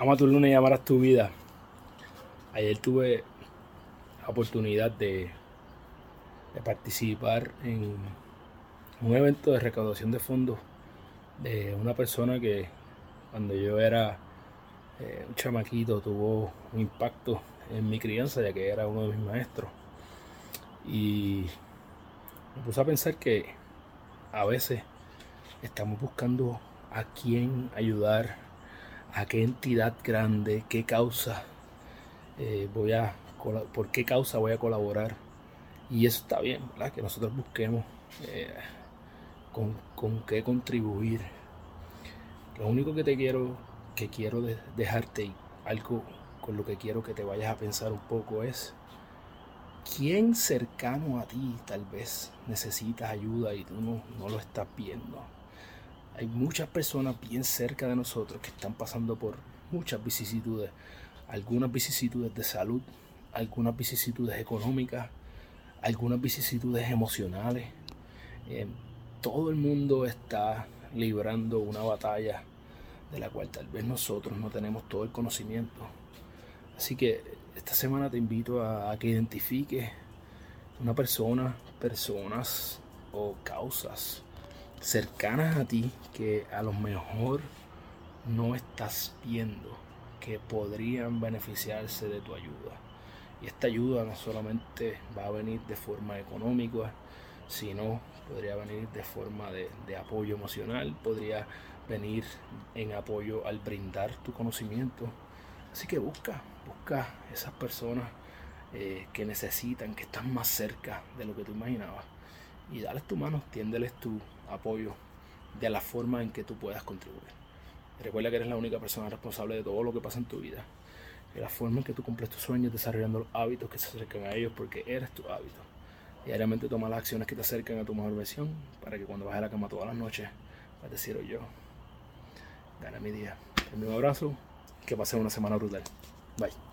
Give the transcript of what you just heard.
Ama tu luna y amarás tu vida. Ayer tuve la oportunidad de, participar en un evento de recaudación de fondos de una persona que cuando yo era eh, un chamaquito tuvo un impacto en mi crianza ya que era uno de mis maestros. Y me puse a pensar que a veces estamos buscando a quién ayudar a qué entidad grande, qué causa eh, voy a por qué causa voy a colaborar. Y eso está bien, ¿verdad? Que nosotros busquemos eh, con, con, qué contribuir. Lo único que te quiero, que quiero dejarte algo con lo que quiero que te vayas a pensar un poco es quién cercano a ti tal vez necesitas ayuda y tú no, no lo estás viendo. Hay muchas personas bien cerca de nosotros que están pasando por muchas vicisitudes, algunas vicisitudes de salud, algunas vicisitudes económicas, algunas vicisitudes emocionales. Eh, todo el mundo está librando una batalla de la cual tal vez nosotros no tenemos todo el conocimiento. Así que esta semana te invito a, a que identifiques una persona, personas o causas cercanas a ti que a lo mejor no estás viendo que podrían beneficiarse de tu ayuda. Y esta ayuda no solamente va a venir de forma económica, sino podría venir de forma de, apoyo emocional, podría venir en apoyo al brindar tu conocimiento. Así que busca, busca esas personas eh, que necesitan, que están más cerca de lo que tú imaginabas y dales tu mano, tiéndeles tu apoyo de la forma en que tú puedas contribuir. Recuerda que eres la única persona responsable de todo lo que pasa en tu vida. De la forma en que tú cumples tus sueños, desarrollando los hábitos que se acercan a ellos, porque eres tu hábito. Diariamente toma las acciones que te acercan a tu mejor versión, para que cuando bajes a la cama todas las noches, puedas decir oh, yo, gana mi día. Un abrazo, que pase una semana brutal. Bye.